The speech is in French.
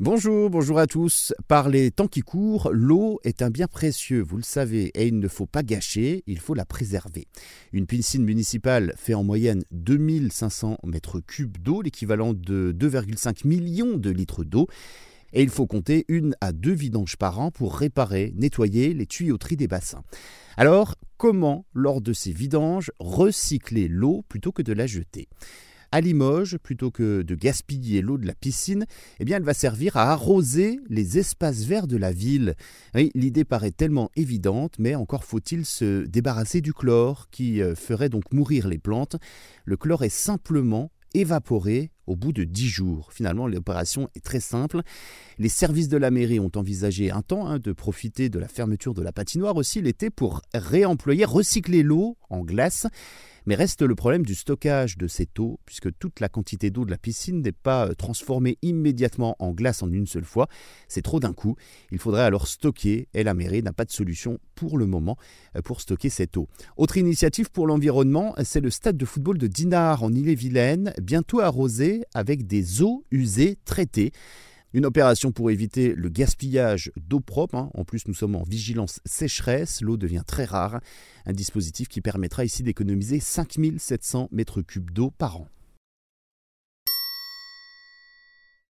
Bonjour, bonjour à tous. Par les temps qui courent, l'eau est un bien précieux, vous le savez, et il ne faut pas gâcher, il faut la préserver. Une piscine municipale fait en moyenne 2500 mètres cubes d'eau, l'équivalent de 2,5 millions de litres d'eau. Et il faut compter une à deux vidanges par an pour réparer, nettoyer les tuyauteries des bassins. Alors, comment, lors de ces vidanges, recycler l'eau plutôt que de la jeter? À Limoges, plutôt que de gaspiller l'eau de la piscine, eh bien, elle va servir à arroser les espaces verts de la ville. l'idée paraît tellement évidente, mais encore faut-il se débarrasser du chlore qui euh, ferait donc mourir les plantes. Le chlore est simplement évaporé au bout de 10 jours. Finalement, l'opération est très simple. Les services de la mairie ont envisagé un temps hein, de profiter de la fermeture de la patinoire aussi l'été pour réemployer, recycler l'eau en glace. Mais reste le problème du stockage de cette eau, puisque toute la quantité d'eau de la piscine n'est pas euh, transformée immédiatement en glace en une seule fois. C'est trop d'un coup. Il faudrait alors stocker, et la mairie n'a pas de solution pour le moment euh, pour stocker cette eau. Autre initiative pour l'environnement, c'est le stade de football de Dinard en Ille-et-Vilaine, bientôt arrosé avec des eaux usées traitées. Une opération pour éviter le gaspillage d'eau propre. Hein. En plus, nous sommes en vigilance sécheresse. L'eau devient très rare. Un dispositif qui permettra ici d'économiser 5700 mètres cubes d'eau par an.